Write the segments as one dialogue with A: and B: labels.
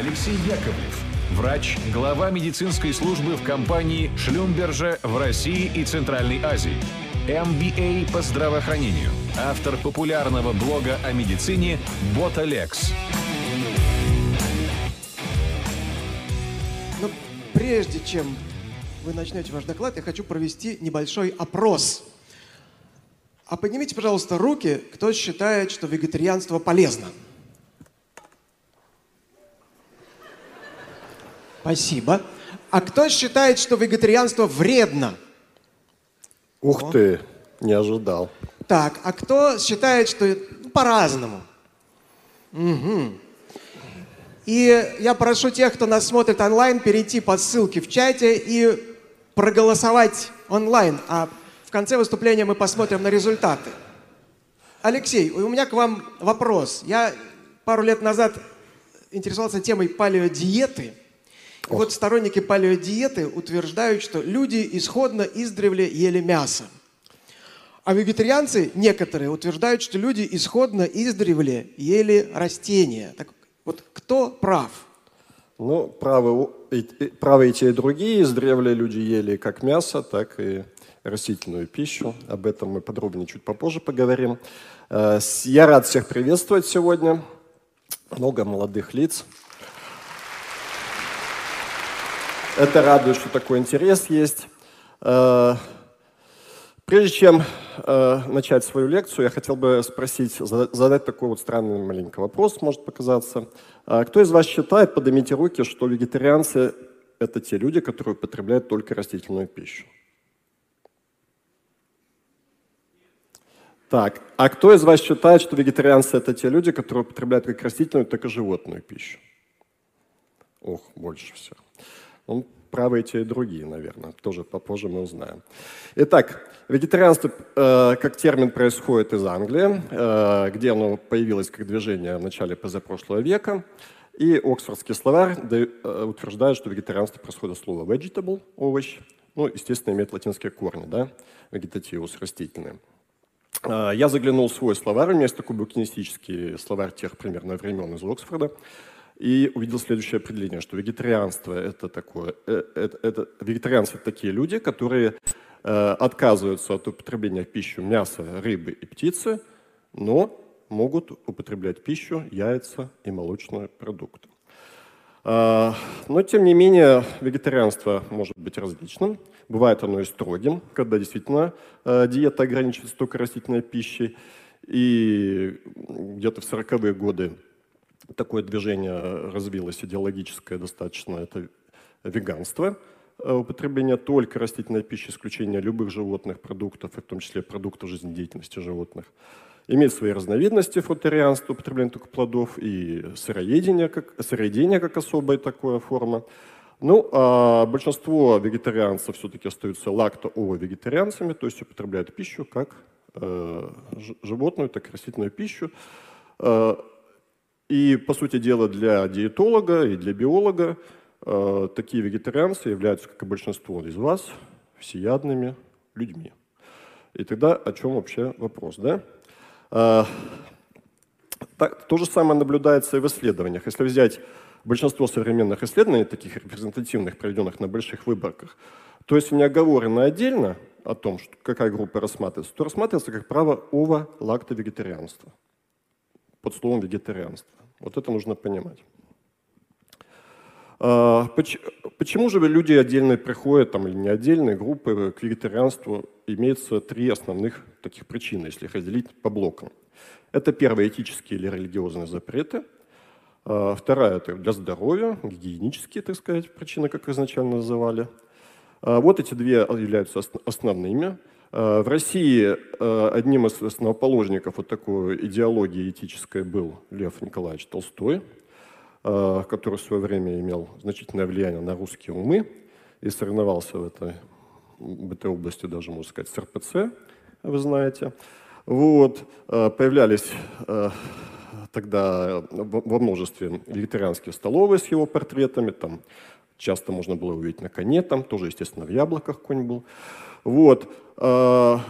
A: Алексей Яковлев, врач, глава медицинской службы в компании Шлюмберже в России и Центральной Азии. MBA по здравоохранению. Автор популярного блога о медицине Боталекс.
B: Но прежде чем вы начнете ваш доклад, я хочу провести небольшой опрос. А поднимите, пожалуйста, руки, кто считает, что вегетарианство полезно. Спасибо. А кто считает, что вегетарианство вредно?
C: Ух ты, не ожидал.
B: Так, а кто считает, что ну, по-разному? Угу. И я прошу тех, кто нас смотрит онлайн, перейти по ссылке в чате и проголосовать онлайн. А в конце выступления мы посмотрим на результаты. Алексей, у меня к вам вопрос. Я пару лет назад интересовался темой палеодиеты. И вот сторонники палеодиеты утверждают, что люди исходно издревле ели мясо. А вегетарианцы, некоторые, утверждают, что люди исходно издревле ели растения. Так вот, кто прав?
C: Ну, правы, правы и те, и другие. Издревле люди ели как мясо, так и растительную пищу. Об этом мы подробнее чуть попозже поговорим. Э, я рад всех приветствовать сегодня. Много молодых лиц. Это радует, что такой интерес есть. Э, прежде чем э, начать свою лекцию, я хотел бы спросить, задать такой вот странный маленький вопрос, может показаться. А кто из вас считает, поднимите руки, что вегетарианцы – это те люди, которые употребляют только растительную пищу? Так, а кто из вас считает, что вегетарианцы – это те люди, которые употребляют как растительную, так и животную пищу? Ох, больше всех. Ну, правы те, и другие, наверное. Тоже попозже мы узнаем. Итак, вегетарианство э, как термин происходит из Англии, э, где оно появилось как движение в начале позапрошлого века. И Оксфордский словарь э, утверждает, что вегетарианство происходит от слова vegetable, овощ, ну, естественно, имеет латинские корни, да, вегетативус, растительные. Э, я заглянул в свой словарь, у меня есть такой букинистический словарь тех примерно времен из Оксфорда и увидел следующее определение, что вегетарианство это такое, э, это, это, вегетарианцы это такие люди, которые э, отказываются от употребления в пищу мяса, рыбы и птицы, но могут употреблять пищу, яйца и молочные продукты. Э, но, тем не менее, вегетарианство может быть различным. Бывает оно и строгим, когда действительно э, диета ограничивается только растительной пищей. И где-то в 40-е годы такое движение развилось идеологическое достаточно, это веганство, э, употребление только растительной пищи, исключение любых животных продуктов, в том числе продуктов жизнедеятельности животных. Имеет свои разновидности фрутарианства, употребление только плодов, и сыроедение как, сыроедение как особая такая форма. Ну, а большинство вегетарианцев все-таки остаются лакто-ово-вегетарианцами, то есть употребляют пищу как э, животную, так и растительную пищу. И, по сути дела, для диетолога и для биолога э, такие вегетарианцы являются, как и большинство из вас, всеядными людьми. И тогда о чем вообще вопрос, да? Э, так, то же самое наблюдается и в исследованиях. Если взять большинство современных исследований, таких репрезентативных, проведенных на больших выборках, то если не оговорено отдельно о том, что, какая группа рассматривается, то рассматривается как право ово-лакто-вегетарианства под словом вегетарианство. Вот это нужно понимать. А, почему же люди отдельные приходят, там, или не отдельные группы к вегетарианству? Имеется три основных таких причины, если их разделить по блокам. Это первое, этические или религиозные запреты. А, вторая – это для здоровья, гигиенические, так сказать, причины, как изначально называли. А, вот эти две являются основными. В России одним из основоположников вот такой идеологии этической был Лев Николаевич Толстой, который в свое время имел значительное влияние на русские умы и соревновался в этой, в этой области даже, можно сказать, с РПЦ, вы знаете. Вот, появлялись тогда во множестве вегетарианские столовые с его портретами, там часто можно было увидеть на коне, там тоже, естественно, в яблоках конь был. Вот. А,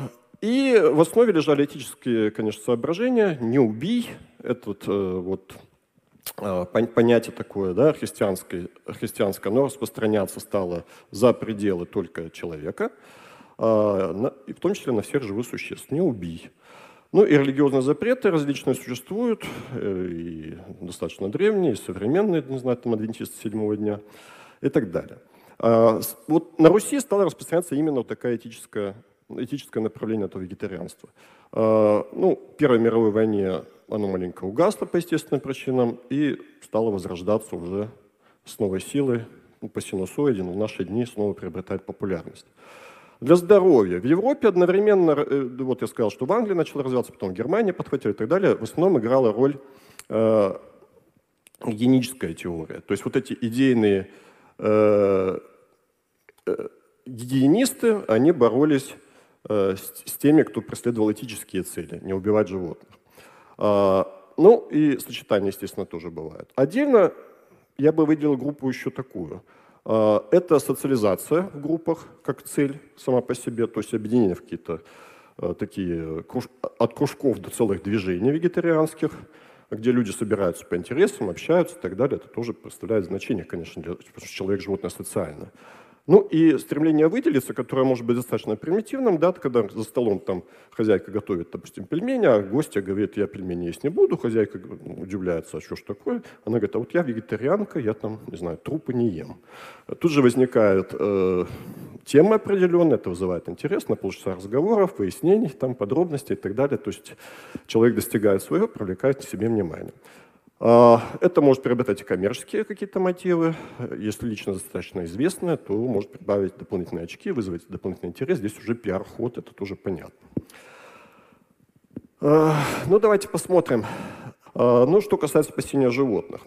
C: и в основе лежали этические, конечно, соображения. Не убий. Это вот, э, э, понятие такое, да, христианское, христианское, оно распространяться стало за пределы только человека, э, и в том числе на всех живых существ. Не убий. Ну и религиозные запреты различные существуют, и достаточно древние, и современные, не знаю, там адвентисты седьмого дня и так далее. Вот на Руси стала распространяться именно вот такая этическая этическое направление этого вегетарианства. А, ну, в Первой мировой войне оно маленько угасло по естественным причинам и стало возрождаться уже с новой силой ну, по синусоиде, в наши дни снова приобретает популярность. Для здоровья. В Европе одновременно, э, вот я сказал, что в Англии начал развиваться, потом Германия подхватила и так далее, в основном играла роль э, гигиеническая теория. То есть вот эти идейные э, э, гигиенисты, они боролись Э, с теми, кто преследовал этические цели, не убивать животных. А, ну и сочетание, естественно, тоже бывает. Отдельно я бы выделил группу еще такую. А, это социализация в группах как цель сама по себе, то есть объединение в какие-то э, такие от кружков до целых движений вегетарианских, где люди собираются по интересам, общаются и так далее. Это тоже представляет значение, конечно, для, потому что человек животное социально. Ну и стремление выделиться, которое может быть достаточно примитивным, да, когда за столом там хозяйка готовит, допустим, пельмени, а гостья говорит, я пельмени есть не буду, хозяйка удивляется, а что ж такое? Она говорит, а вот я вегетарианка, я там, не знаю, трупы не ем. Тут же возникает э, тема определенная, это вызывает интерес на полчаса разговоров, выяснений, там, подробностей и так далее. То есть человек достигает своего, привлекает к себе внимание. А, это может приобретать и коммерческие какие-то мотивы. Если лично достаточно известное, то может прибавить дополнительные очки, вызвать дополнительный интерес. Здесь уже пиар-ход, это тоже понятно. А, ну, давайте посмотрим. А, ну, что касается спасения животных.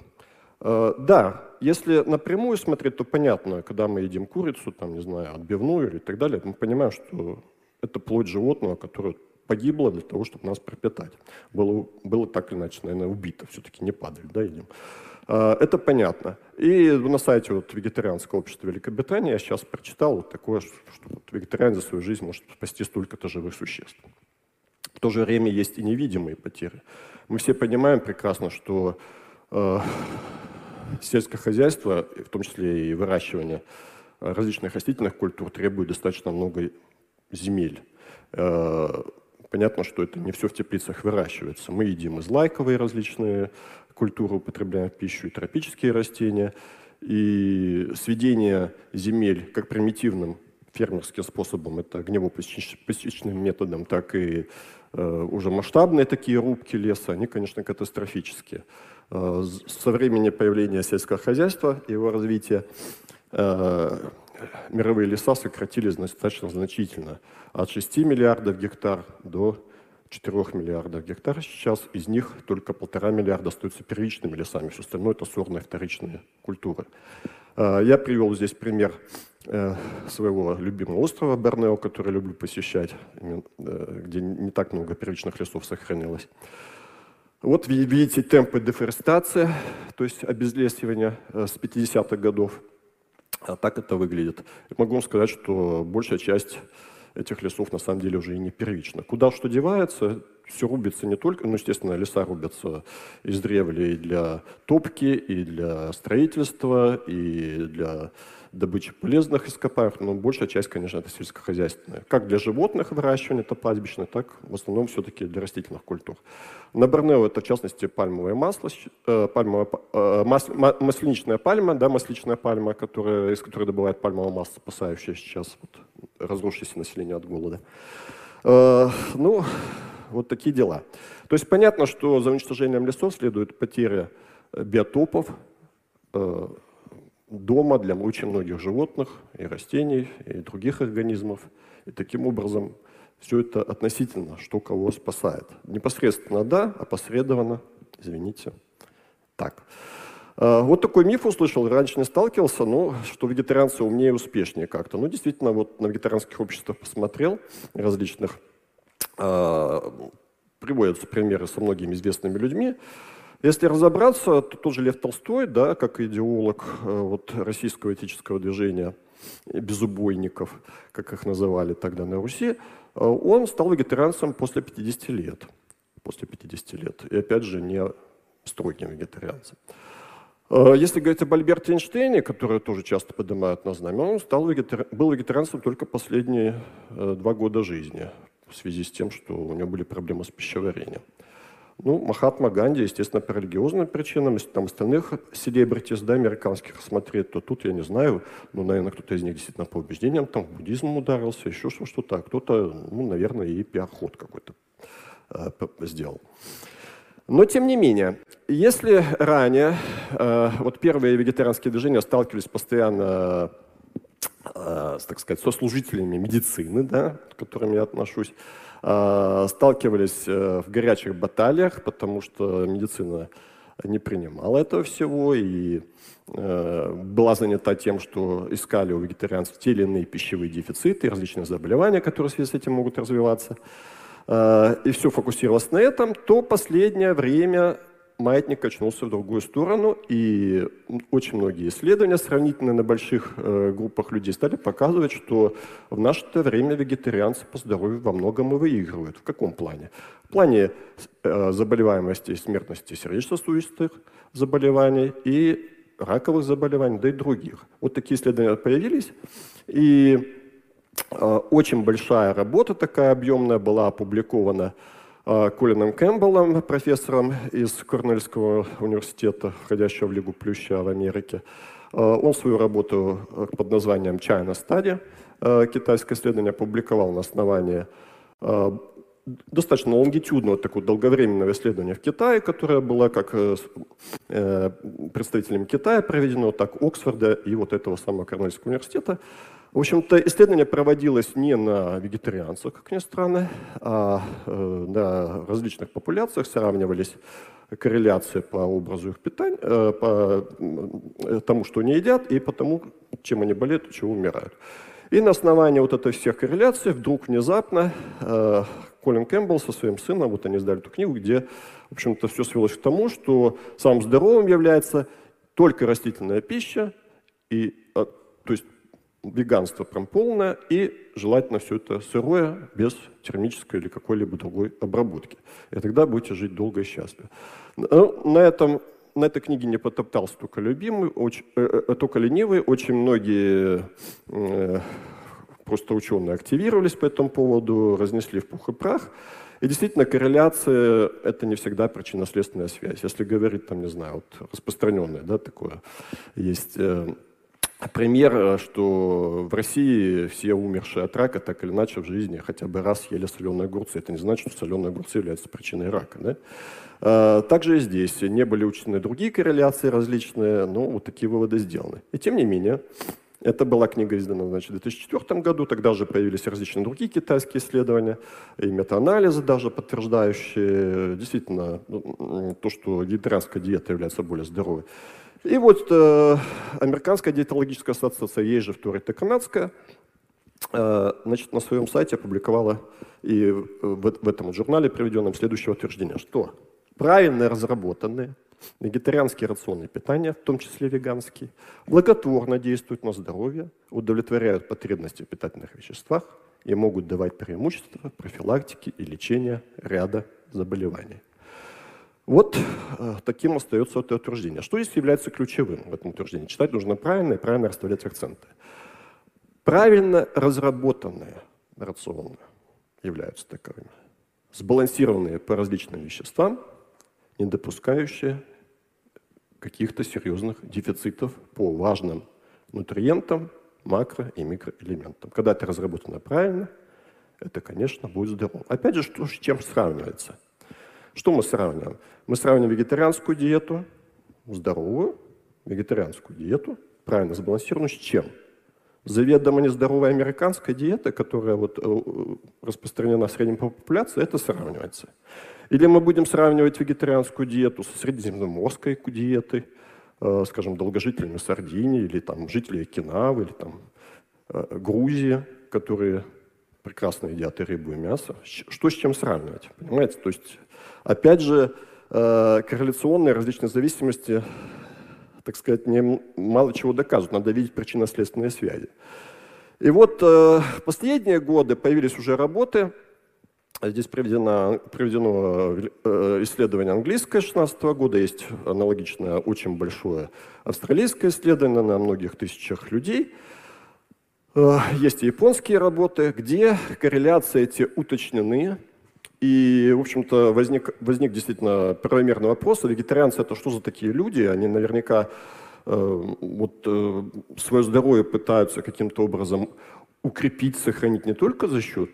C: Да, если напрямую смотреть, то понятно, когда мы едим курицу, там, не знаю, отбивную или так далее, мы понимаем, что это плоть животного, которое погибло для того, чтобы нас пропитать. Было, было так или иначе, наверное, убито, все-таки не падали, да, едим. А, это понятно. И на сайте вот, вегетарианского общества Великобритании я сейчас прочитал вот такое, что, вот, вегетариан за свою жизнь может спасти столько-то живых существ. В то же время есть и невидимые потери. Мы все понимаем прекрасно, что э, сельское хозяйство, в том числе и выращивание различных растительных культур, требует достаточно много земель. Э, Понятно, что это не все в теплицах выращивается. Мы едим из лайковые различные культуры, употребляем в пищу, и тропические растения. И сведение земель как примитивным фермерским способом, это огнево-посечным методом, так и э, уже масштабные такие рубки леса, они, конечно, катастрофические. Э, со времени появления сельского хозяйства и его развития э, мировые леса сократились достаточно значительно. От 6 миллиардов гектар до 4 миллиардов гектар сейчас, из них только полтора миллиарда остаются первичными лесами, все остальное это сорные вторичные культуры. А, я привел здесь пример э, своего любимого острова Борнео, который люблю посещать, э, где не так много первичных лесов сохранилось. Вот видите темпы дефорестации, то есть обезлесивания э, с 50-х годов. А так это выглядит. Могу вам сказать, что большая часть этих лесов на самом деле уже и не первична. Куда что девается, все рубится не только, ну, естественно, леса рубятся из древлей для топки, и для строительства, и для добычи полезных ископаемых, но большая часть, конечно, это сельскохозяйственная. Как для животных выращивания, это пастбищное, так в основном все-таки для растительных культур. На Борнео это, в частности, пальмовое масло, э, пальмовое, э, мас, масличная пальма, да, масличная пальма, которая, из которой добывают пальмовое масло, спасающее сейчас вот, разрушившееся население от голода. Э, ну, вот такие дела. То есть понятно, что за уничтожением лесов следует потеря биотопов, э, дома для очень многих животных и растений, и других организмов. И таким образом все это относительно, что кого спасает. Непосредственно да, опосредованно, извините, так. А, вот такой миф услышал, раньше не сталкивался, но что вегетарианцы умнее и успешнее как-то. Ну, действительно, вот на вегетарианских обществах посмотрел различных, а, приводятся примеры со многими известными людьми, если разобраться, то тот же Лев Толстой, да, как идеолог э, вот, российского этического движения безубойников, как их называли тогда на Руси, э, он стал вегетарианцем после 50 лет. После 50 лет. И опять же, не, строгим вегетарианцем. Э, если говорить об Альберте Эйнштейне, который тоже часто поднимают на знамя, он стал вегетари... был вегетарианцем только последние э, два года жизни в связи с тем, что у него были проблемы с пищеварением. Ну, Махатма Ганди, естественно, по религиозным причинам. Если там остальных селебритис, да, американских смотреть, то тут я не знаю. Ну, наверное, кто-то из них действительно по убеждениям там буддизм ударился, еще что-то. А кто-то, ну, наверное, и пиар-ход какой-то э, сделал. Но, тем не менее, если ранее э, вот первые вегетарианские движения сталкивались постоянно э, так сказать, со служителями медицины, да, к которым я отношусь, сталкивались э, в горячих баталиях, потому что медицина не принимала этого всего и э, была занята тем, что искали у вегетарианцев те или иные пищевые дефициты, различные заболевания, которые в связи с этим могут развиваться. Э, и все фокусировалось на этом, то последнее время маятник качнулся в другую сторону, и очень многие исследования сравнительно на больших э, группах людей стали показывать, что в наше время вегетарианцы по здоровью во многом и выигрывают. В каком плане? В плане э, заболеваемости и смертности сердечно-сосудистых заболеваний и раковых заболеваний, да и других. Вот такие исследования появились, и Э, очень большая работа такая объемная была опубликована Колином Кэмпбеллом, профессором из Корнельского университета, входящего в Лигу Плюща в Америке. Э, он свою работу под названием China Study, китайское исследование, опубликовал на основании достаточно лонгитюдного, такого долговременного исследования в Китае, которое было как представителями Китая проведено, так Оксфорда и вот этого самого Корнельского университета. В общем-то, исследование проводилось не на вегетарианцах, как ни странно, а э, на различных популяциях сравнивались корреляции по образу их питания, э, по тому, что они едят, и по тому, чем они болеют, чего умирают. И на основании вот этой всех корреляций вдруг внезапно э, Колин Кэмпбелл со своим сыном, вот они издали эту книгу, где, в общем-то, все свелось к тому, что самым здоровым является только растительная пища, и, то есть веганство прям полное, и желательно все это сырое, без термической или какой-либо другой обработки. И тогда будете жить долго и счастливо. Ну, на этом на этой книге не потоптался только любимый, очень, э, э, только ленивый. Очень многие э, просто ученые активировались по этому поводу, разнесли в пух и прах. И действительно, корреляция – это не всегда причинно-следственная связь. Если говорить, там, не знаю, вот распространенное, да, такое есть э, пример, э, что в России все умершие от рака так или иначе в жизни хотя бы раз ели соленые огурцы. Это не значит, что соленые огурцы являются причиной рака. Да? А, также и здесь не были учтены другие корреляции различные, но вот такие выводы сделаны. И тем не менее, это была книга издана значит, в 2004 году, тогда же появились различные другие китайские исследования, и метаанализы даже подтверждающие действительно ну, то, что вегетарианская диета является более здоровой. И вот э, Американская диетологическая ассоциация, ей же вторая канадская, э, значит, на своем сайте опубликовала и в, в этом журнале приведенном следующее утверждение, что правильно разработанные вегетарианские рационы питания, в том числе веганские, благотворно действуют на здоровье, удовлетворяют потребности в питательных веществах и могут давать преимущества профилактики и лечения ряда заболеваний. Вот э, таким остается это утверждение. Что здесь является ключевым в этом утверждении? Читать нужно правильно и правильно расставлять акценты. Правильно разработанные рационы являются таковыми. Сбалансированные по различным веществам, не допускающие каких-то серьезных дефицитов по важным нутриентам, макро- и микроэлементам. Когда это разработано правильно, это, конечно, будет здорово. Опять же, что, с чем сравнивается – что мы сравниваем? Мы сравниваем вегетарианскую диету, здоровую, вегетарианскую диету, правильно сбалансированную, с чем? Заведомо нездоровая американская диета, которая вот э, распространена в среднем по популяции, это сравнивается. Или мы будем сравнивать вегетарианскую диету с средиземноморской диетой, э, скажем, долгожителями Сардинии, или там жителей Окинавы, или там э, Грузии, которые прекрасно едят и рыбу, и мясо. Что с чем сравнивать? Понимаете? То есть Опять же, э, корреляционные различные зависимости, так сказать, не, мало чего доказывают. Надо видеть причинно-следственные связи. И вот э, в последние годы появились уже работы, Здесь приведено, приведено э, исследование английское 16 года, есть аналогичное очень большое австралийское исследование на многих тысячах людей. Э, есть и японские работы, где корреляции эти уточнены. И, в общем-то, возник, возник действительно правомерный вопрос, вегетарианцы это что за такие люди? Они наверняка э, вот, свое здоровье пытаются каким-то образом укрепить, сохранить не только за счет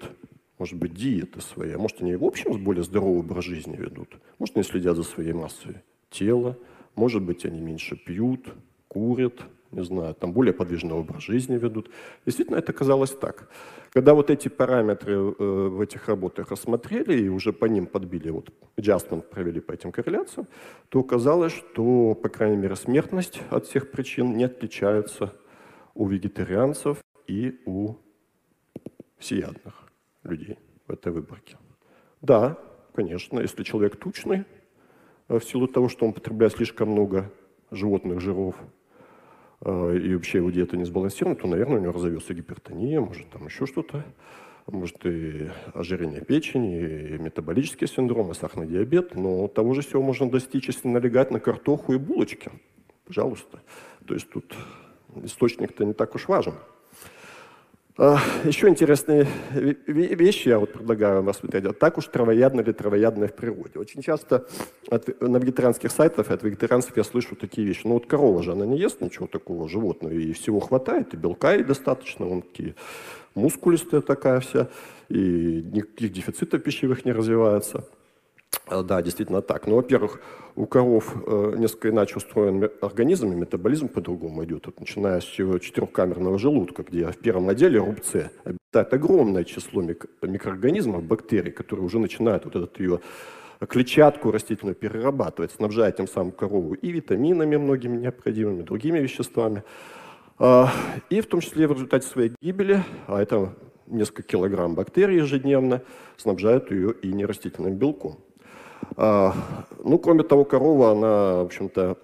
C: может быть, диеты свои, а может, они в общем более здоровый образ жизни ведут, может, они следят за своей массой тела, может быть, они меньше пьют, курят, не знаю, там более подвижный образ жизни ведут. Действительно, это казалось так. Когда вот эти параметры э, в этих работах рассмотрели и уже по ним подбили, вот adjustment провели по этим корреляциям, то оказалось, что, по крайней мере, смертность от всех причин не отличается у вегетарианцев и у всеядных людей в этой выборке. Да, конечно, если человек тучный, э, в силу того, что он потребляет слишком много животных жиров, и вообще его диета не сбалансирована, то, наверное, у него разовьется гипертония, может, там еще что-то, может, и ожирение печени, и метаболический синдром, и сахарный диабет, но того же всего можно достичь, если налегать на картоху и булочки. Пожалуйста. То есть тут источник-то не так уж важен. А, Еще интересные вещи я вот предлагаю вам рассмотреть. Так уж травоядно ли травоядное в природе. Очень часто от, на вегетарианских сайтах от вегетарианцев я слышу такие вещи. Ну вот корова же, она не ест ничего такого животного, и всего хватает, и белка и достаточно, он такие мускулистая такая вся, и никаких дефицитов пищевых не развивается. А, да, действительно так. Ну, во-первых, у коров э, несколько иначе устроен организм, и метаболизм по-другому идет. Вот, начиная с четырехкамерного желудка, где в первом отделе рубце обитает огромное число мик- микроорганизмов, бактерий, которые уже начинают вот этот ее клетчатку растительную перерабатывать, снабжая тем самым корову и витаминами многими необходимыми, другими веществами. А, и в том числе в результате своей гибели, а это несколько килограмм бактерий ежедневно, снабжают ее и нерастительным белком. А, ну, кроме того, корова, она, в общем-то,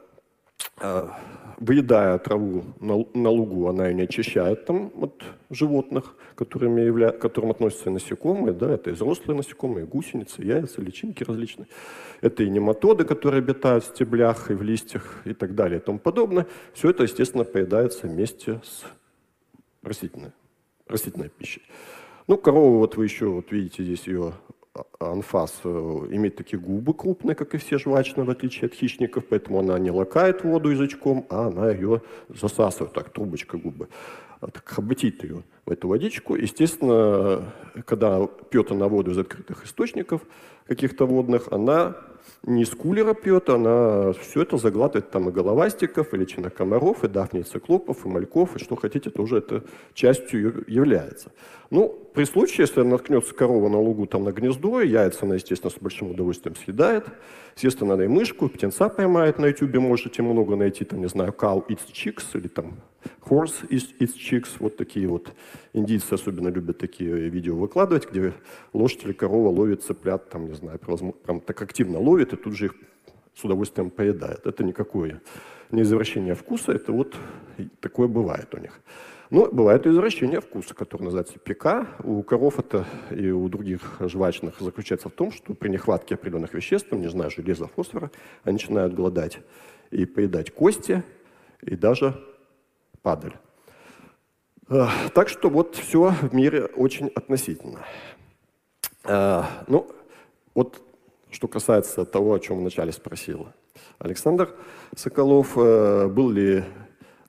C: а, выедая траву на, на лугу, она ее не очищает там от животных, которыми явля... которым относятся насекомые, да, это и взрослые насекомые, гусеницы, яйца, личинки различные. Это и нематоды, которые обитают в стеблях и в листьях и так далее и тому подобное. Все это, естественно, поедается вместе с растительной, растительной пищей. Ну, корова, вот вы еще вот видите здесь ее анфас э, имеет такие губы крупные, как и все жвачные, в отличие от хищников, поэтому она не лакает воду язычком, а она ее засасывает, так, трубочка губы, а так хоботит ее в эту водичку. Естественно, когда пьет она воду из открытых источников каких-то водных, она не из кулера пьет, она все это заглатывает там и головастиков, и личинок комаров, и дафний циклопов, и мальков, и что хотите, тоже это частью является. Ну, при случае, если наткнется корова на лугу там на гнездо, яйца она, естественно, с большим удовольствием съедает. Естественно, она и мышку, и птенца поймает на YouTube, можете много найти, там, не знаю, cow eats chicks, или там horse eats chicks, вот такие вот. Индийцы особенно любят такие видео выкладывать, где лошадь или корова ловит цыплят, там, не знаю, прям так активно ловит, и тут же их с удовольствием поедает. Это никакое не извращение вкуса, это вот такое бывает у них. Но бывает и извращение вкуса, которое называется ПК. У коров это и у других жвачных заключается в том, что при нехватке определенных веществ, не знаю, железа, фосфора, они начинают голодать и поедать кости, и даже падаль. Э, так что вот все в мире очень относительно. Э, ну, вот что касается того, о чем вначале спросил Александр Соколов, э, был ли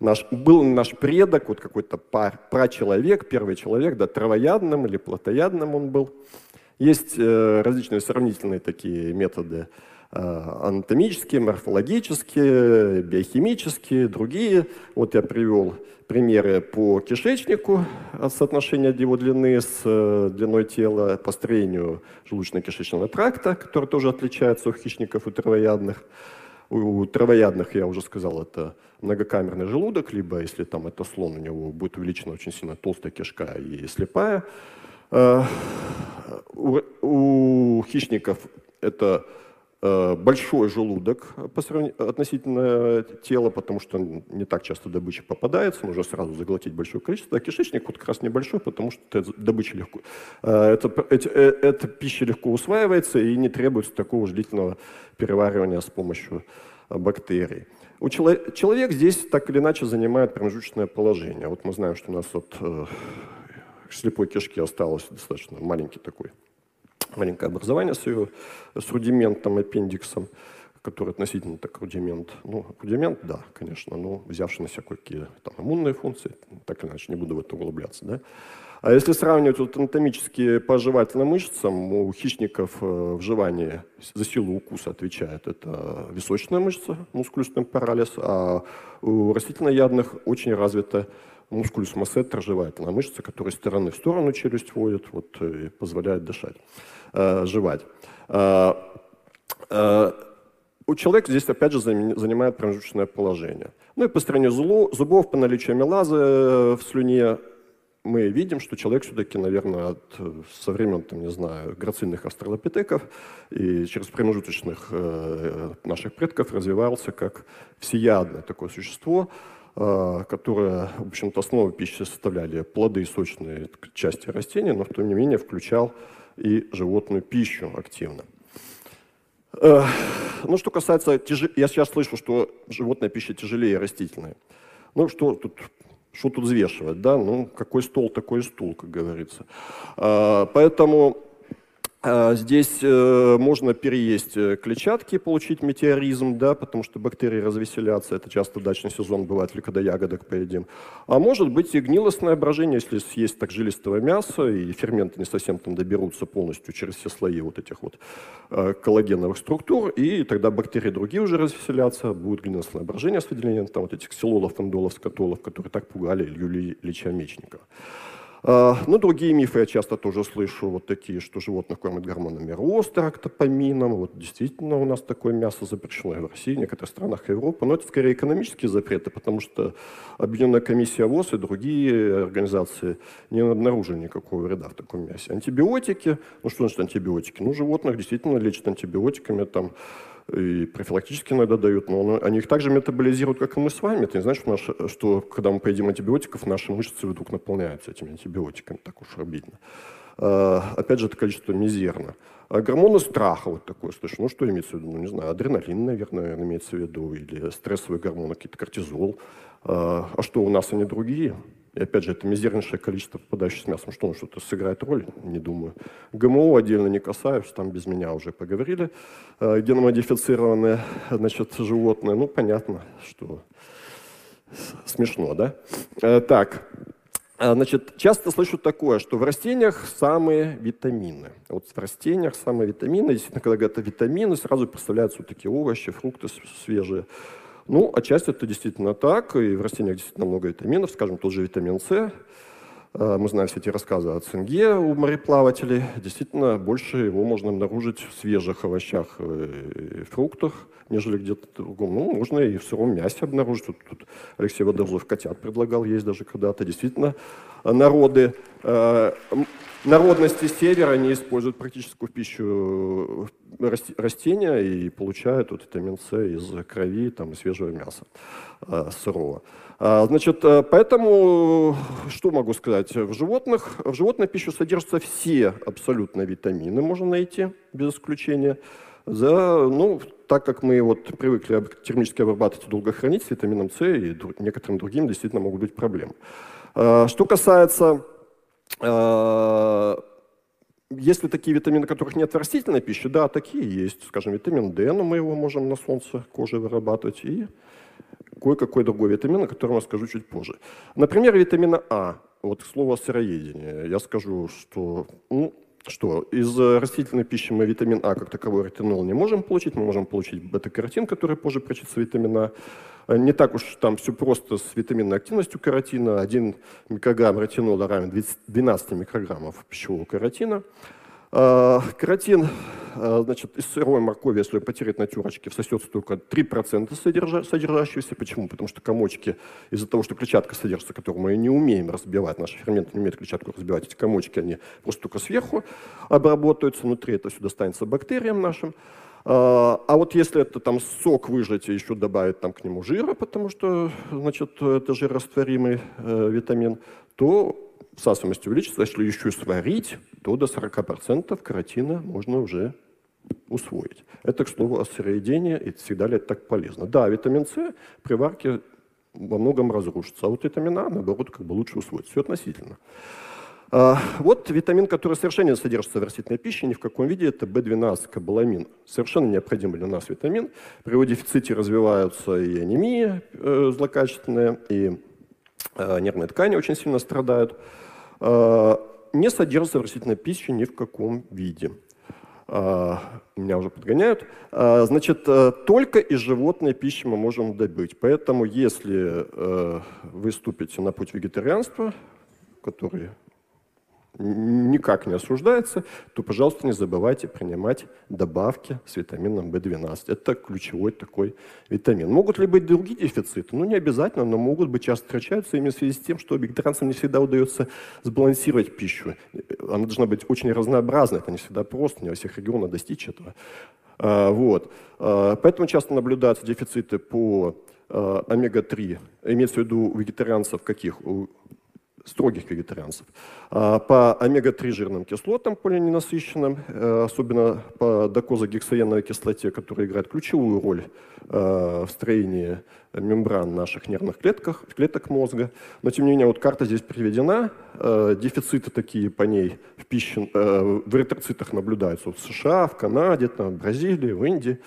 C: наш, был наш предок, вот какой-то прачеловек, первый человек, да, травоядным или плотоядным он был. Есть различные сравнительные такие методы анатомические, морфологические, биохимические, другие. Вот я привел примеры по кишечнику, соотношение его длины с э, длиной тела, по строению желудочно-кишечного тракта, который тоже отличается у хищников и травоядных. У травоядных, я уже сказал, это многокамерный желудок, либо если там это слон, у него будет увеличена очень сильно толстая кишка и слепая. Э, у, у хищников это Э, большой желудок по сравнению, относительно тела, потому что не так часто добыча попадается, нужно сразу заглотить большое количество, а кишечник вот как раз небольшой, потому что добыча легко. Э, это, эти, э, эта пища легко усваивается и не требуется такого длительного переваривания с помощью бактерий. У человек, человек здесь так или иначе занимает промежуточное положение. Вот мы знаем, что у нас от э, слепой кишки осталось достаточно маленький такой маленькое образование с, ее, с рудиментом, аппендиксом, который относительно так рудимент. Ну, рудимент, да, конечно, но взявший на себя кое-какие там, иммунные функции, так или иначе, не буду в это углубляться. Да? А если сравнивать вот анатомически по жевательным мышцам, у хищников э, в жевании за силу укуса отвечает это височная мышца, мускулюс темпоралис, а у растительноядных очень развита мускулюс массетер, жевательная мышца, которая из стороны в сторону челюсть вводит, вот, и позволяет дышать, э, жевать. Э, э, у человека здесь, опять же, занимает промежуточное положение. Ну и по стороне зубов, по наличию амилазы в слюне, мы видим, что человек все-таки, наверное, от, со времен, там, не знаю, грацильных австралопитеков и через промежуточных э, наших предков развивался как всеядное такое существо, э, которое, в общем-то, основу пищи составляли плоды и сочные части растения, но, тем не менее, включал и животную пищу активно. Э, ну, что касается, я сейчас слышу, что животная пища тяжелее растительной. Ну, что тут что тут взвешивать, да? Ну, какой стол, такой стул, как говорится. А, поэтому здесь э, можно переесть э, клетчатки, получить метеоризм, да, потому что бактерии развеселятся. Это часто дачный сезон бывает, или когда ягодок поедим. А может быть и гнилостное брожение, если съесть так жилистого мяса, и ферменты не совсем там доберутся полностью через все слои вот этих вот э, коллагеновых структур, и тогда бактерии другие уже развеселятся, будет гнилостное брожение с выделением там вот этих ксилолов, эндолов, скотолов, которые так пугали Илью Ильича Мечникова. А, ну, другие мифы я часто тоже слышу, вот такие, что животных кормят гормонами роста, рактопамином. Вот действительно у нас такое мясо запрещено и в России, в некоторых странах Европы. Но это скорее экономические запреты, потому что Объединенная комиссия ВОЗ и другие организации не обнаружили никакого вреда в таком мясе. Антибиотики, ну что значит антибиотики? Ну, животных действительно лечат антибиотиками, там, и профилактически иногда дают, но они их также метаболизируют, как и мы с вами. Это не значит, что, когда мы поедим антибиотиков, наши мышцы вдруг наполняются этими антибиотиками, так уж обидно. А, опять же, это количество мизерно. А гормоны страха вот такое, слышу. Ну, что имеется в виду? Ну, не знаю, адреналин, наверное, имеется в виду, или стрессовые гормоны, какие-то кортизол. А, а что, у нас они другие? И опять же, это мизернейшее количество попадающих с мясом. Что он что-то сыграет роль? Не думаю. ГМО отдельно не касаюсь, там без меня уже поговорили. Э, геномодифицированные значит, животные, ну, понятно, что смешно, да? Э, так, э, Значит, часто слышу такое, что в растениях самые витамины. Вот в растениях самые витамины. Действительно, когда говорят о витамины, сразу представляются вот такие овощи, фрукты свежие. Ну, отчасти это действительно так, и в растениях действительно много витаминов, скажем, тот же витамин С. Э, мы знаем все эти рассказы о цинге у мореплавателей. Действительно, больше его можно обнаружить в свежих овощах и фруктах, нежели где-то другом. Ну, можно и в сыром мясе обнаружить. Тут, тут Алексей Водорозов котят предлагал есть даже когда-то. Действительно, народы э, народности севера не используют практически в пищу э, растения и получают вот витамин С из крови там, и свежего мяса э, сырого. А, значит, э, поэтому, что могу сказать, в животных, в животной пище содержатся все абсолютно витамины, можно найти, без исключения. За, ну, так как мы вот привыкли термически обрабатывать и долго хранить, с витамином С и некоторым другим действительно могут быть проблемы. А, что касается а, если такие витамины, которых нет в растительной пище, да, такие есть. Скажем, витамин D, но мы его можем на солнце кожи вырабатывать. И кое-какой другой витамин, о котором я скажу чуть позже. Например, витамина А. Вот слово сыроедение. Я скажу, что ну, что из растительной пищи мы витамин А как таковой ретинол не можем получить, мы можем получить бета-каротин, который позже прячется витамина А. Не так уж там все просто с витаминной активностью каротина. Один микрограмм ретинола равен 12 микрограммов пищевого каротина. А, каротин, а, значит, из сырой моркови, если потереть на терочке, всосется только 3% содержа, содержащегося. Почему? Потому что комочки, из-за того, что клетчатка содержится, которую мы не умеем разбивать, наши ферменты не умеют клетчатку разбивать, эти комочки, они просто только сверху обработаются, внутри это все достанется бактериям нашим. А, а вот если это там сок выжать и еще добавить там к нему жира, потому что, значит, это жирорастворимый э, витамин, то всасываемость увеличится. Если еще сварить, то до 40% каротина можно уже усвоить. Это, к слову, о сыроедении, и всегда ли это так полезно. Да, витамин С при варке во многом разрушится, а вот витамин А, наоборот, как бы лучше усвоить. Все относительно. А, вот витамин, который совершенно не содержится в растительной пище, ни в каком виде, это B12, кобаламин. Совершенно необходимый для нас витамин. При его дефиците развиваются и анемия э, злокачественная, и нервные ткани очень сильно страдают. Э, не содержится в растительной пище ни в каком виде. Uh, меня уже подгоняют. Значит, только из животной пищи мы можем добыть. Поэтому, если вы ступите на путь вегетарианства, который никак не осуждается, то, пожалуйста, не забывайте принимать добавки с витамином В12. Это ключевой такой витамин. Могут ли быть другие дефициты? Ну, не обязательно, но могут быть, часто встречаются именно в связи с тем, что вегетарианцам не всегда удается сбалансировать пищу. Она должна быть очень разнообразной, это не всегда просто, не во всех регионах достичь этого. А, вот. А, поэтому часто наблюдаются дефициты по а, омега-3, имеется в виду вегетарианцев каких? Строгих вегетарианцев. А, по омега-3 жирным кислотам полиненасыщенным, э, особенно по докозагексаеновой кислоте, которая играет ключевую роль э, в строении мембран наших нервных клетках, клеток мозга. Но тем не менее, вот карта здесь приведена, э, дефициты такие по ней в, пище, в эритроцитах наблюдаются в США, в Канаде, там, в Бразилии, в Индии.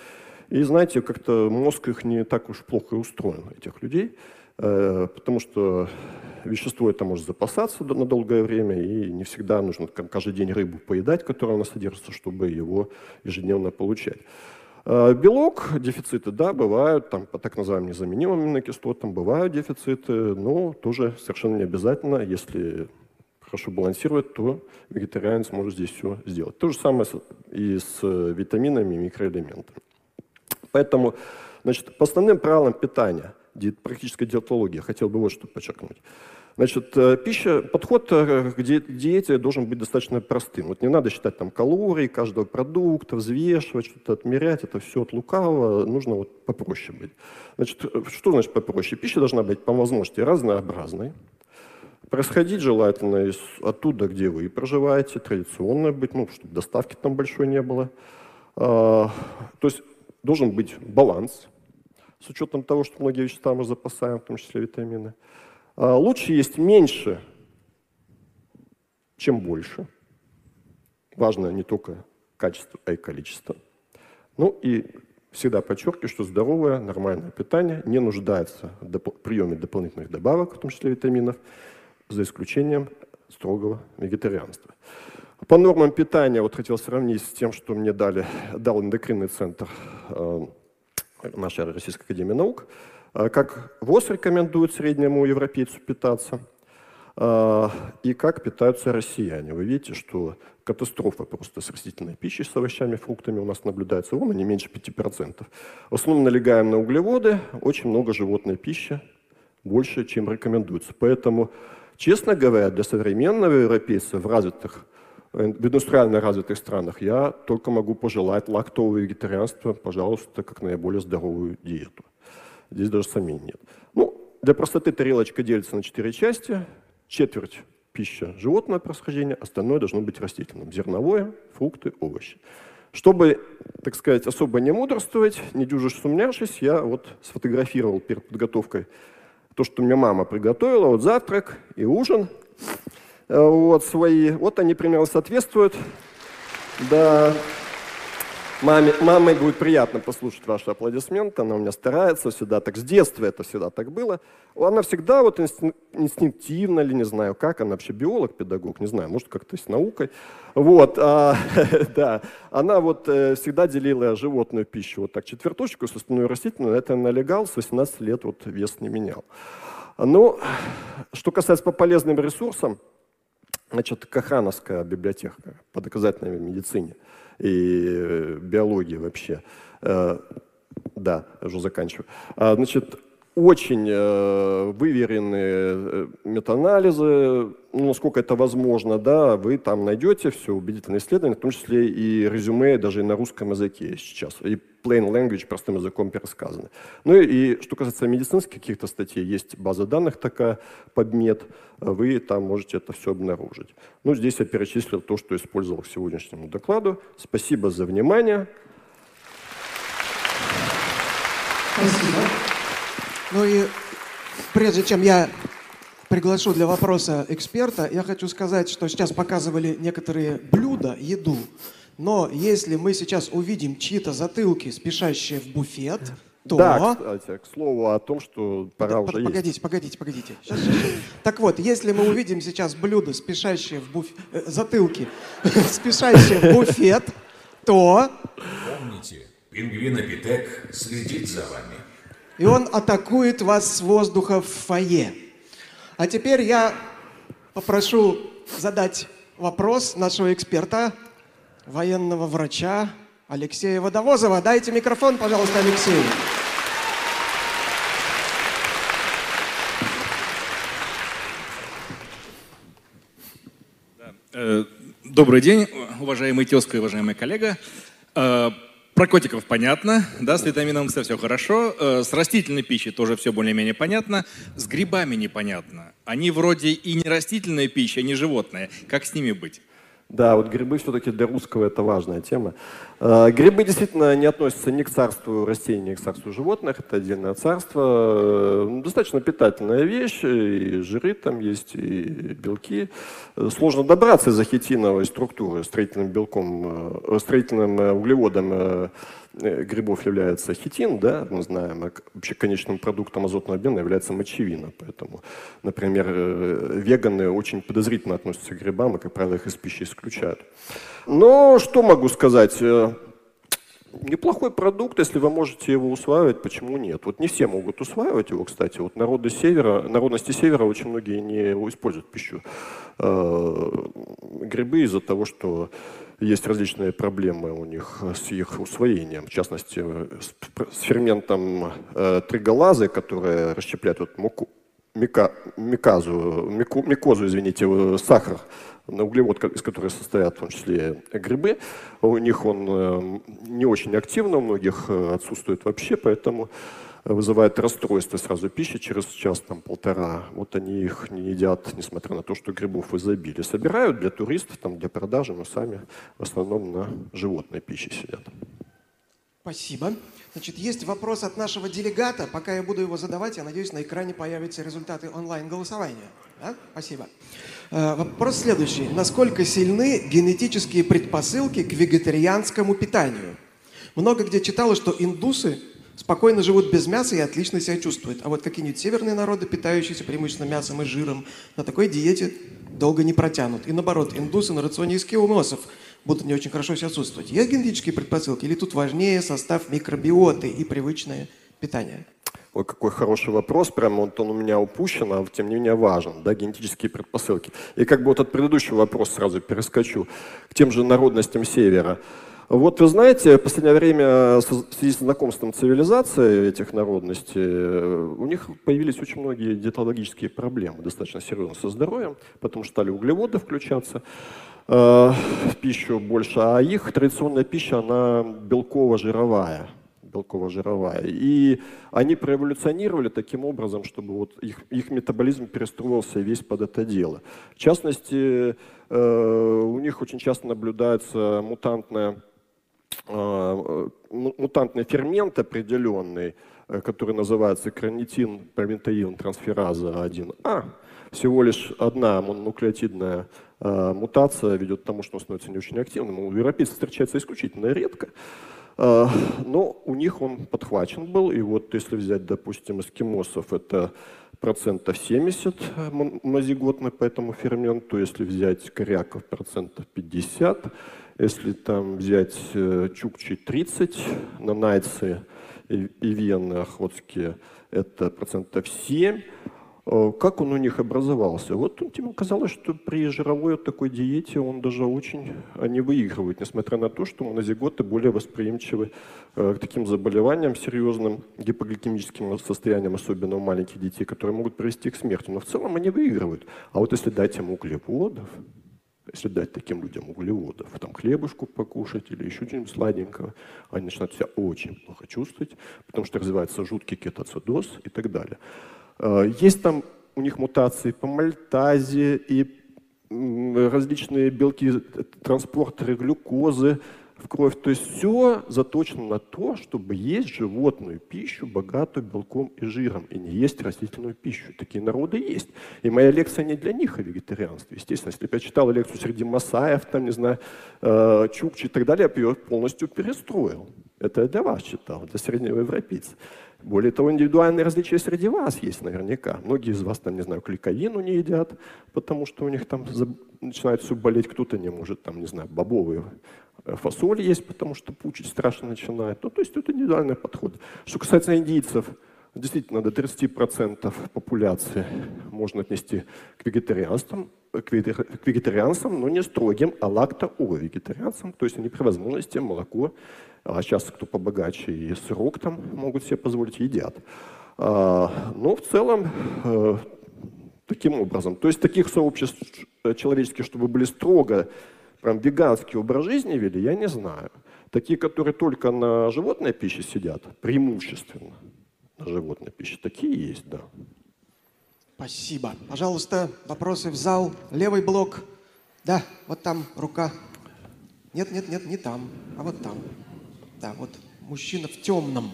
C: И знаете, как-то мозг их не так уж плохо устроен, этих людей, потому что вещество это может запасаться на долгое время, и не всегда нужно каждый день рыбу поедать, которая у нас содержится, чтобы его ежедневно получать. А, белок, дефициты, да, бывают, там, по так называемым незаменимым аминокислотам бывают дефициты, но тоже совершенно не обязательно, если хорошо балансировать, то вегетарианец может здесь все сделать. То же самое и с витаминами и микроэлементами. Поэтому, значит, по основным правилам питания – практической диетологии. Хотел бы вот что подчеркнуть. Значит, э, пища, подход э, к диете должен быть достаточно простым. Вот не надо считать там калории каждого продукта, взвешивать, что-то отмерять, это все от лукавого, нужно вот попроще быть. Значит, э, что значит попроще? Пища должна быть по возможности разнообразной, происходить желательно из, оттуда, где вы проживаете, традиционно быть, ну, чтобы доставки там большой не было. А, то есть должен быть баланс, с учетом того, что многие вещества мы запасаем, в том числе витамины. А лучше есть меньше, чем больше. Важно не только качество, а и количество. Ну и всегда подчеркиваю, что здоровое, нормальное питание не нуждается в приеме дополнительных добавок, в том числе витаминов, за исключением строгого вегетарианства. По нормам питания, вот хотел сравнить с тем, что мне дали, дал эндокринный центр э, нашей Российской Академии Наук, а, как ВОЗ рекомендует среднему европейцу питаться, а, и как питаются россияне. Вы видите, что катастрофа просто с растительной пищей, с овощами, фруктами у нас наблюдается ровно не меньше 5%. В основном налегаем на углеводы, очень много животной пищи, больше, чем рекомендуется. Поэтому, честно говоря, для современного европейца в развитых в индустриально развитых странах я только могу пожелать лактовое вегетарианство, пожалуйста, как наиболее здоровую диету. Здесь даже сомнений нет. Ну, для простоты тарелочка делится на четыре части. Четверть пища животного происхождения, остальное должно быть растительным. Зерновое, фрукты, овощи. Чтобы, так сказать, особо не мудрствовать, не дюже сумняшись, я вот сфотографировал перед подготовкой то, что мне мама приготовила, вот завтрак и ужин. Э, вот, свои. Вот они примерно соответствуют. Да. Маме, маме будет приятно послушать ваши аплодисменты, она у меня старается всегда так, с детства это всегда так было. Она всегда вот инстинктивно или не знаю как, она вообще биолог, педагог, не знаю, может как-то с наукой. Вот, а, да, она вот э, всегда делила животную пищу вот так четвертушку, с остальной растительную, это налегал, с 18 лет вот вес не менял. Ну, что касается по полезным ресурсам, Значит, Кахановская библиотека по доказательной медицине и э, биологии вообще. Э, да, уже заканчиваю. А, значит, очень э, выверенные э, метаанализы, ну, насколько это возможно, да, вы там найдете все убедительные исследования, в том числе и резюме даже и на русском языке сейчас, и plain language, простым языком пересказаны. Ну и, и что касается медицинских каких-то статей, есть база данных такая, PubMed, вы там можете это все обнаружить. Ну, здесь я перечислил то, что использовал к сегодняшнему докладу. Спасибо за внимание.
B: Спасибо. Ну и прежде чем я приглашу для вопроса эксперта, я хочу сказать, что сейчас показывали некоторые блюда, еду. Но если мы сейчас увидим чьи-то затылки, спешащие в буфет, то...
C: Да, кстати, к слову о том, что пора
B: да,
C: уже
B: Погодите,
C: есть.
B: погодите, погодите. Сейчас, сейчас. Так вот, если мы увидим сейчас блюдо, спешащие в буфет... Э, затылки, спешащие в буфет, то...
D: Помните, пингвин-апитек следит за вами.
B: И он атакует вас с воздуха в фойе. А теперь я попрошу задать вопрос нашего эксперта, военного врача Алексея Водовозова. Дайте микрофон, пожалуйста, Алексею.
E: Э, Добрый день, уважаемый тезка и уважаемый коллега. Про котиков понятно, да, с витамином С все хорошо. Э, С растительной пищей тоже все более-менее понятно. С грибами непонятно. Они вроде и не растительная пища, не животные. Как с ними быть?
C: Да, вот грибы все-таки для русского это важная тема. Э, Грибы действительно не относятся ни к царству растений, ни к царству животных. Это отдельное царство. Э, Достаточно питательная вещь. И жиры там есть, и белки. Э, Сложно добраться из-за хитиновой структуры. Строительным белком, строительным углеводом грибов является хитин, да, мы знаем, а вообще конечным продуктом азотного обмена является мочевина. Поэтому, например, э, веганы очень подозрительно относятся к грибам и, как правило, их из пищи исключают. Но что могу сказать? Э, Неплохой продукт, если вы можете его усваивать, почему нет? Вот не все могут усваивать его, кстати. Вот народы севера, народности севера очень многие не используют пищу э, грибы из-за того, что есть различные проблемы у них с их усвоением. В частности, э, с, с ферментом э, триголазы, которые расщепляют вот муку, мика, миказу, мику- микозу, извините, э, сахар, на углевод, из которого состоят в том числе грибы. У них он э, не очень активно, у многих э, отсутствует вообще, поэтому вызывает расстройство сразу пищи через час, там, полтора. Вот они их не едят, несмотря на то, что грибов в изобилии. Собирают для туристов, там, для продажи, но сами в основном на животной пище сидят.
B: Спасибо. Значит, есть вопрос от нашего делегата. Пока я буду его задавать, я надеюсь, на экране появятся результаты онлайн-голосования. Да? Спасибо. Э, Вопрос следующий. Насколько сильны генетические предпосылки к вегетарианскому питанию? Много где читала, что индусы спокойно живут без мяса и отлично себя чувствуют. А вот какие-нибудь северные народы, питающиеся преимущественно мясом и жиром, на такой диете долго не протянут. И наоборот, индусы на рационе эскимосов будут не очень хорошо себя чувствовать. Есть генетические предпосылки или тут важнее состав микробиоты и привычное питание?
C: Ой, какой хороший вопрос, прямо вот он у меня упущен, а тем не менее важен, да, генетические предпосылки. И как бы вот от предыдущего вопроса сразу перескочу к тем же народностям Севера. Вот вы знаете, в последнее время со- в связи с знакомством цивилизации этих народностей, э, у них появились очень многие диетологические проблемы, достаточно серьезно со здоровьем, потому что стали углеводы включаться э, в пищу больше, а их традиционная пища, она белково-жировая белково-жировая. И они проэволюционировали таким образом, чтобы вот их, их метаболизм перестроился весь под это дело. В частности, э, у них очень часто наблюдается мутантная э, му- мутантный фермент определенный, э, который называется кранитин проментаин трансфераза 1А. Всего лишь одна мононуклеотидная э, мутация ведет к тому, что он становится не очень активным. У европейцев встречается исключительно редко. Э, Но у них он подхвачен был. И вот если взять, допустим, эскимосов, это процентов 70 мон- монозиготны по этому ферменту. Если взять коряков, процентов 50. Если там взять э, чукчи 30, нанайцы и, и вены охотские, это процентов 7. Э, как он у них образовался? Вот им казалось, что при жировой такой диете он даже очень они выигрывают, несмотря на то, что монозиготы более восприимчивы э, к таким заболеваниям серьезным, гипогликемическим состояниям, особенно у маленьких детей, которые могут привести к смерти. Но в целом они выигрывают. А вот если дать им углеводов, если дать таким людям углеводов, там хлебушку покушать или еще что-нибудь сладенького, они начинают себя очень плохо чувствовать, потому что развивается жуткий кетоцидоз и так далее. Э, есть там у них мутации по мальтазе и различные белки, транспортеры глюкозы в кровь. То есть все заточено на то, чтобы есть животную пищу, богатую белком и жиром, и не есть растительную пищу. Такие народы есть. И моя лекция не для них о вегетарианстве. Естественно, если бы я читал лекцию среди масаев, там, не знаю, э, чукчи и так далее, я бы ее полностью перестроил. Это я для вас читал, для среднего европейца. Более того, индивидуальные различия среди вас есть наверняка. Многие из вас, там, не знаю, клейковину не едят, потому что у них там начинает все болеть, кто-то не может, там, не знаю, бобовые фасоль есть, потому что пучить страшно начинает. Ну, то есть это индивидуальный подход. Что касается индийцев, действительно, до 30% популяции можно отнести к вегетарианствам, к вегетарианцам, но не строгим, а лакто-вегетарианцам, то есть они при возможности молоко а сейчас кто побогаче и сырок там могут себе позволить, едят. А, но в целом э, таким образом. То есть таких сообществ э, человеческих, чтобы были строго прям веганский образ жизни вели, я не знаю. Такие, которые только на животной пище сидят, преимущественно на животной пище, такие есть, да.
B: Спасибо. Пожалуйста, вопросы в зал. Левый блок. Да, вот там рука. Нет, нет, нет, не там, а вот там. Да, вот мужчина в темном.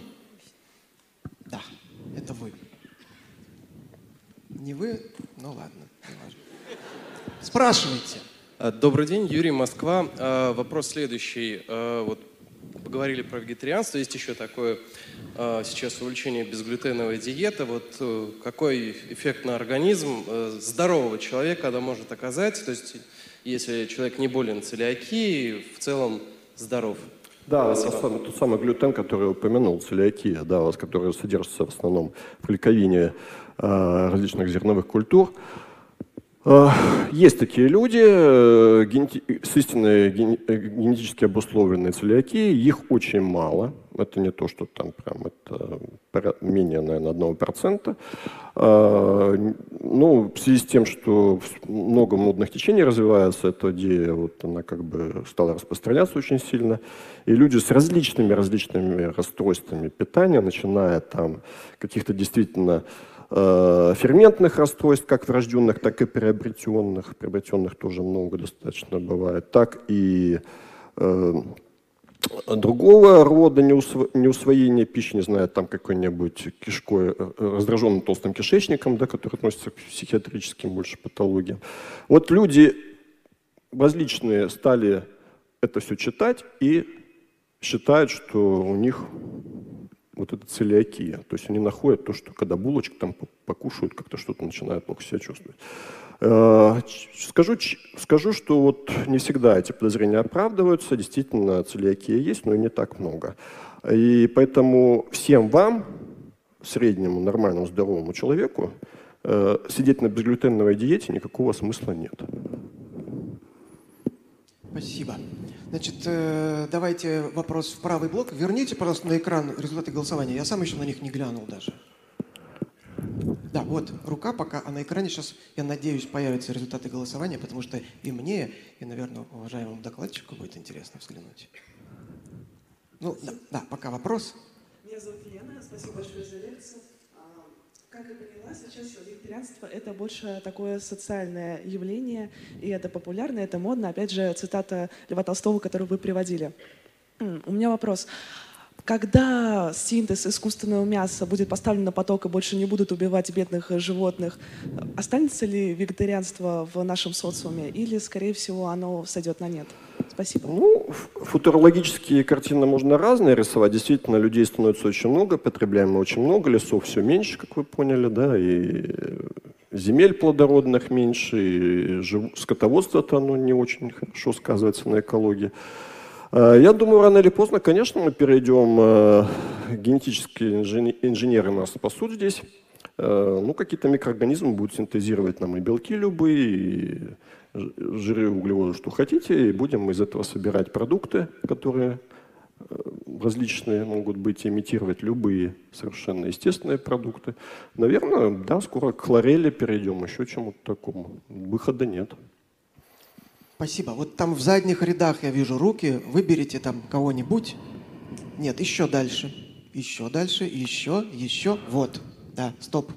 B: Да, это вы. Не вы? Ну ладно. Спрашивайте.
F: А, добрый день, Юрий, Москва. А, вопрос следующий. А, вот поговорили про вегетарианство, есть еще такое сейчас увлечение безглютеновой диеты. Вот э, какой эффект на организм э, здорового человека она может оказать? То есть если человек не болен целиакией, в целом здоров.
C: Да, самый, тот самый глютен, который упомянул, целиакия, да, у вас, который содержится в основном в клейковине э, различных зерновых культур. Э, есть такие люди э, с истинной э, генетически обусловленной целиакией, их очень мало. Это не то, что там прям это менее, наверное, одного процента. Ну, в связи с тем, что много модных течений развивается, эта идея, вот она как бы стала распространяться очень сильно. И люди с различными-различными расстройствами питания, начиная там каких-то действительно Э, ферментных расстройств, как врожденных, так и приобретенных. Приобретенных тоже много достаточно бывает. Так и э, другого рода неусвоение пищи, не знаю, там какой-нибудь кишкой, э, раздраженным толстым кишечником, да, который относится к психиатрическим больше патологиям. Вот люди различные стали это все читать и считают, что у них вот эта целиакия. То есть они находят то, что когда булочек там покушают, как-то что-то начинают плохо себя чувствовать. Э, скажу, скажу, что вот не всегда эти подозрения оправдываются. Действительно, целиакия есть, но и не так много. И поэтому всем вам, среднему, нормальному, здоровому человеку, э, сидеть на безглютеновой диете никакого смысла нет.
B: Спасибо. Значит, э, давайте вопрос в правый блок. Верните, пожалуйста, на экран результаты голосования. Я сам еще на них не глянул даже. Да, вот рука пока, а на экране сейчас, я надеюсь, появятся результаты голосования, потому что и мне, и, наверное, уважаемому докладчику будет интересно взглянуть. Ну, да, да пока вопрос.
G: Меня зовут Лена, спасибо большое за лекцию. Как я поняла, сейчас вегетарианство – это больше такое социальное явление, и это популярно, это модно. Опять же, цитата Льва Толстого, которую вы приводили. У меня вопрос. Когда синтез искусственного мяса будет поставлен на поток и больше не будут убивать бедных животных, останется ли вегетарианство в нашем социуме или, скорее всего, оно сойдет на нет? Спасибо.
C: Ну, футурологические картины можно разные рисовать. Действительно, людей становится очень много, потребляем мы очень много, лесов все меньше, как вы поняли, да, и земель плодородных меньше, и жив... скотоводство-то оно не очень хорошо сказывается на экологии. А, я думаю, рано или поздно, конечно, мы перейдем, э, генетические инженеры нас спасут здесь, Э, ну, какие-то микроорганизмы будут синтезировать нам и белки любые, и жиры, углеводы, что хотите, и будем из этого собирать продукты, которые э, различные могут быть, имитировать любые совершенно естественные продукты. Наверное, да, скоро к хлореле перейдем, еще чему-то такому. Выхода нет.
B: Спасибо. Вот там в задних рядах я вижу руки. Выберите там кого-нибудь. Нет, еще дальше. Еще дальше, еще, еще. Вот. Да, стоп.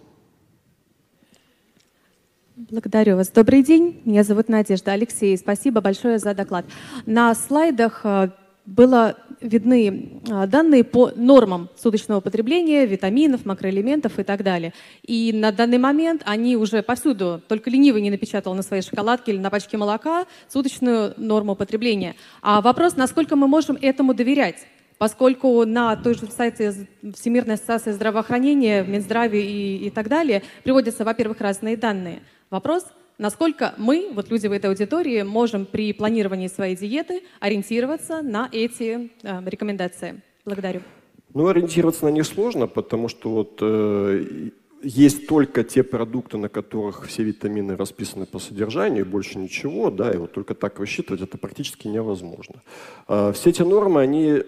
H: Благодарю вас. Добрый день. Меня зовут Надежда Алексей. Спасибо большое за доклад. На слайдах э, было видны э, данные по нормам суточного потребления витаминов, макроэлементов и так далее. И на данный момент они уже повсюду, только ленивый не напечатал на своей шоколадке или на пачке молока суточную норму потребления. А вопрос, насколько мы можем этому доверять? Поскольку на той же сайте Всемирной ассоциации здравоохранения, Минздраве и, и так далее приводятся, во-первых, разные данные. Вопрос, насколько мы, вот люди в этой аудитории, можем при планировании своей диеты ориентироваться на эти э, рекомендации. Благодарю.
C: Ну, ориентироваться на них сложно, потому что вот э, есть только те продукты, на которых все витамины расписаны по содержанию, больше ничего, да, и вот только так высчитывать это практически невозможно. Э, все эти нормы, они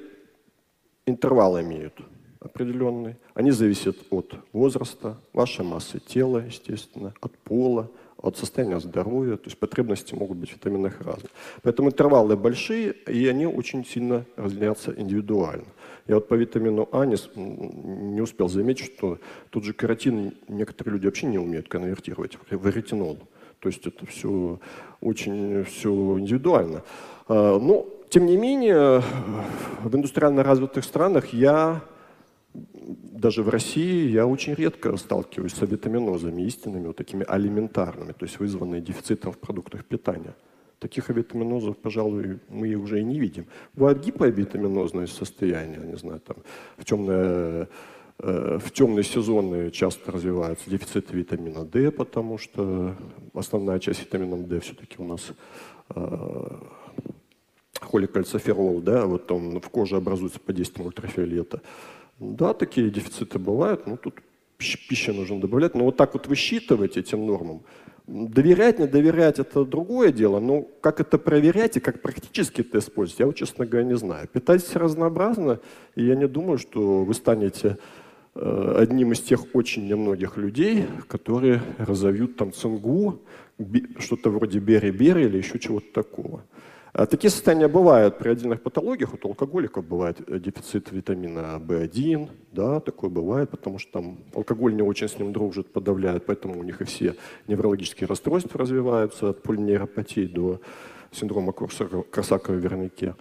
C: интервал имеют определенный. Они зависят от возраста, вашей массы тела, естественно, от пола, от состояния здоровья, то есть потребности могут быть в витаминах разные. Поэтому интервалы большие, и они очень сильно разнятся индивидуально. Я вот по витамину А не, не успел заметить, что тот же каротин некоторые люди вообще не умеют конвертировать в ретинол. То есть это все очень все индивидуально. А, ну, тем не менее, в индустриально развитых странах я, даже в России, я очень редко сталкиваюсь с авитаминозами истинными, вот такими алиментарными, то есть вызванные дефицитом в продуктах питания. Таких авитаминозов, пожалуй, мы уже и не видим. Бывают гипоавитаминозные состояния, не знаю, там, в темное э, в темные сезоны часто развивается дефицит витамина D, потому что основная часть витамина D все-таки у нас холикальциферол, да, вот он в коже образуется по действию ультрафиолета. Да, такие дефициты бывают, но тут пищи нужно добавлять. Но вот так вот высчитывать этим нормам, доверять, не доверять, это другое дело. Но как это проверять и как практически это использовать, я, вот, честно говоря, не знаю. Питайтесь разнообразно, и я не думаю, что вы станете э, одним из тех очень немногих людей, которые разовьют там цингу, что-то вроде бери-бери или еще чего-то такого. А такие состояния бывают при отдельных патологиях. Вот у алкоголиков бывает э, дефицит витамина В1, да, такое бывает, потому что там алкоголь не очень с ним дружит, подавляет, поэтому у них и все неврологические расстройства развиваются от полинейропатии до синдрома Корсакова-Вернике.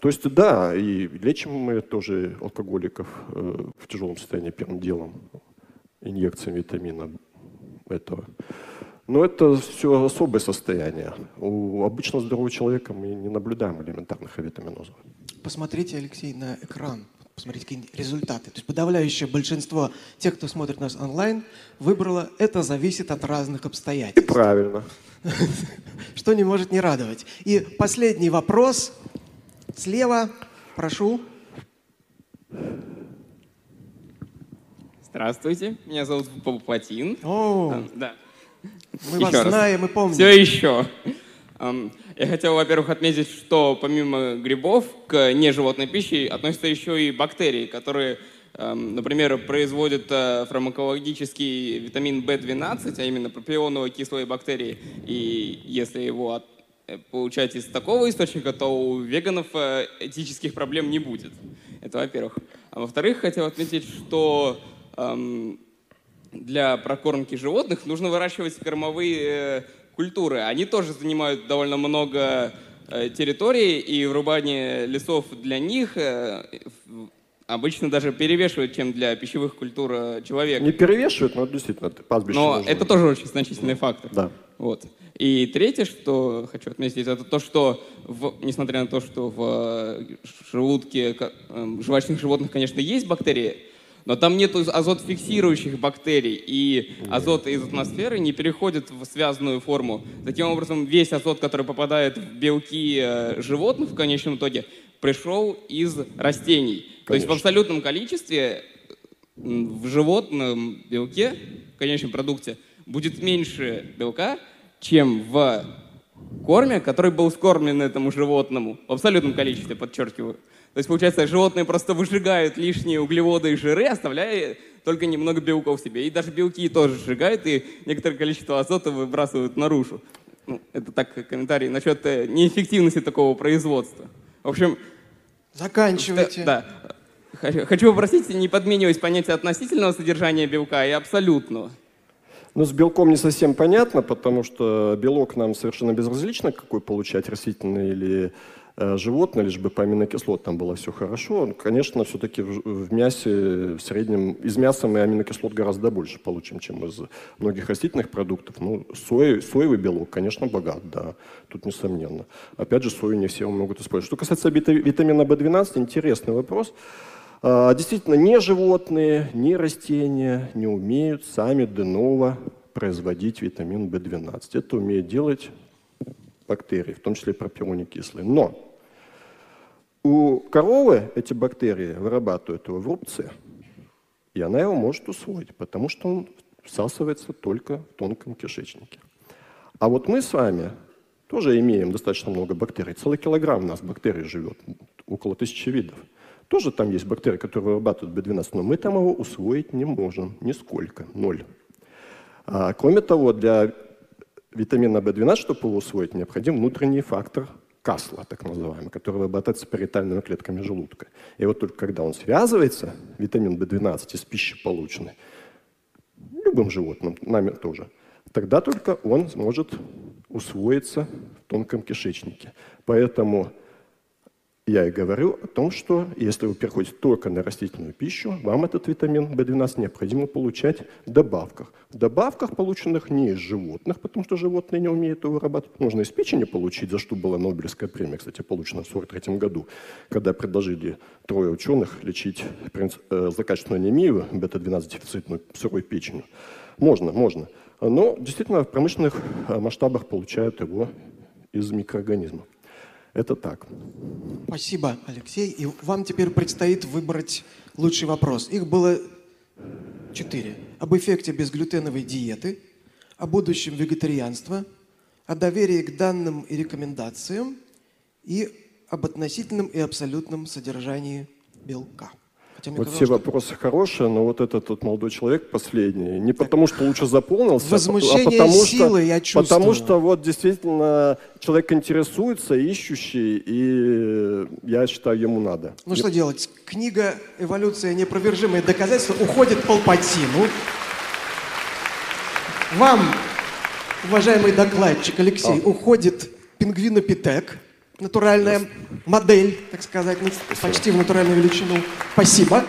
C: То есть да, и лечим мы тоже алкоголиков э, в тяжелом состоянии первым делом инъекциями витамина этого. Но это все особое состояние. У обычно здорового человека мы не наблюдаем элементарных авитаминозов.
B: Посмотрите, Алексей, на экран. Посмотрите, какие результаты. То есть подавляющее большинство тех, кто смотрит нас онлайн, выбрало «это зависит от разных обстоятельств».
C: И правильно.
B: Что не может не радовать. И последний вопрос. Слева, прошу.
I: Здравствуйте, меня зовут Платин.
B: О,
I: да.
B: Мы вас раз. знаем и помним.
I: Все еще. Я хотел, во-первых, отметить, что помимо грибов к неживотной пище относятся еще и бактерии, которые, например, производят э, фармакологический витамин В12, а именно пропионовые кислые бактерии. И если его э, получать из такого источника, то у веганов э, этических проблем не будет. Это во-первых. А во-вторых, хотел отметить, что для прокормки животных нужно выращивать кормовые э, культуры. Они тоже занимают довольно много э, территории, и врубание лесов для них э, обычно даже перевешивает, чем для пищевых культур человека.
C: Не перевешивает, но действительно пастбище
I: Но нужно. это тоже очень значительный фактор.
C: Да.
I: Вот. И третье, что хочу отметить, это то, что, в, несмотря на то, что в желудке жвачных животных, конечно, есть бактерии, но там нет азотфиксирующих бактерий, и азот из атмосферы не переходит в связанную форму. Таким образом, весь азот, который попадает в белки э, животных в конечном итоге, пришел из растений. Конечно. То есть в абсолютном количестве в животном белке, в конечном продукте, будет меньше белка, чем в корме, который был скормлен этому животному, в абсолютном количестве, подчеркиваю. То есть, получается, животные просто выжигают лишние углеводы и жиры, оставляя только немного белков себе. И даже белки тоже сжигают, и некоторое количество азота выбрасывают наружу. Ну, это так комментарий насчет э, неэффективности такого производства. В общем...
B: Заканчивайте.
I: Да. Хочу попросить не подменивать понятие относительного содержания белка и абсолютного.
C: Ну, с белком не совсем понятно, потому что белок нам совершенно безразлично, какой получать, растительный или животное, лишь бы по аминокислотам было все хорошо. Конечно, все-таки в, мясе в среднем, из мяса мы аминокислот гораздо больше получим, чем из многих растительных продуктов. Ну, сои, соевый белок, конечно, богат, да, тут несомненно. Опять же, сою не все могут использовать. Что касается витамина В12, интересный вопрос. А, действительно, ни животные, ни растения не умеют сами де ново производить витамин В12. Это умеют делать бактерии, в том числе пропионикислые. Но у коровы эти бактерии вырабатывают его в рубце, и она его может усвоить, потому что он всасывается только в тонком кишечнике. А вот мы с вами тоже имеем достаточно много бактерий. Целый килограмм у нас бактерий живет, около тысячи видов. Тоже там есть бактерии, которые вырабатывают B12, но мы там его усвоить не можем, нисколько, ноль. А, кроме того, для витамина B12, чтобы его усвоить, необходим внутренний фактор касла, так называемый, который вырабатывается париетальными клетками желудка. И вот только когда он связывается, витамин B12 из пищи полученный, любым животным, нами тоже, тогда только он сможет усвоиться в тонком кишечнике. Поэтому я и говорю о том, что если вы переходите только на растительную пищу, вам этот витамин В12 необходимо получать в добавках. В добавках, полученных не из животных, потому что животные не умеют его вырабатывать. Можно из печени получить, за что была Нобелевская премия, кстати, получена в 1943 году, когда предложили трое ученых лечить э, злокачественную анемию, бета-12 дефицитную, сырой печенью. Можно, можно. Но действительно в промышленных э, масштабах получают его из микроорганизмов. Это так.
B: Спасибо, Алексей. И вам теперь предстоит выбрать лучший вопрос. Их было четыре. Об эффекте безглютеновой диеты, о будущем вегетарианства, о доверии к данным и рекомендациям и об относительном и абсолютном содержании белка.
C: Хотя, вот все вопросы хорошие, но вот этот вот молодой человек последний, не потому что лучше заполнился,
B: Возмущение
C: а потому
B: силы
C: что,
B: я чувствую.
C: потому что вот действительно человек интересуется, ищущий, и я считаю, ему надо.
B: Ну что делать? Книга «Эволюция. Непровержимые доказательства» уходит Палпатину. Вам, уважаемый докладчик Алексей, а. уходит пингвинопитек натуральная модель, так сказать, почти в натуральную величину. Спасибо.